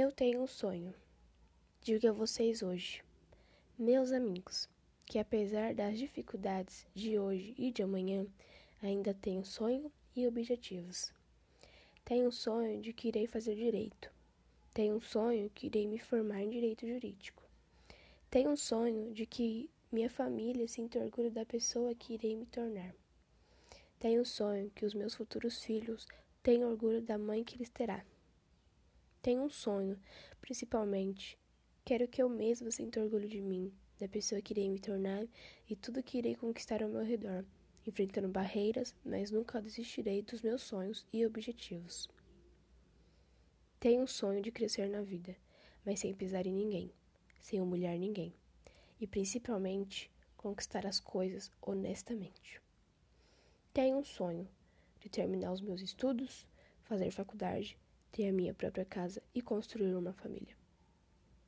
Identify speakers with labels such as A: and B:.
A: Eu tenho um sonho. Digo a vocês hoje, meus amigos, que apesar das dificuldades de hoje e de amanhã, ainda tenho sonho e objetivos. Tenho um sonho de que irei fazer direito. Tenho um sonho que irei me formar em direito jurídico. Tenho um sonho de que minha família sinta orgulho da pessoa que irei me tornar. Tenho um sonho que os meus futuros filhos tenham orgulho da mãe que lhes terá. Tenho um sonho, principalmente. Quero que eu mesma sinta orgulho de mim, da pessoa que irei me tornar e tudo que irei conquistar ao meu redor, enfrentando barreiras, mas nunca desistirei dos meus sonhos e objetivos. Tenho um sonho de crescer na vida, mas sem pisar em ninguém, sem humilhar ninguém, e principalmente conquistar as coisas honestamente. Tenho um sonho de terminar os meus estudos, fazer faculdade ter a minha própria casa e construir uma família.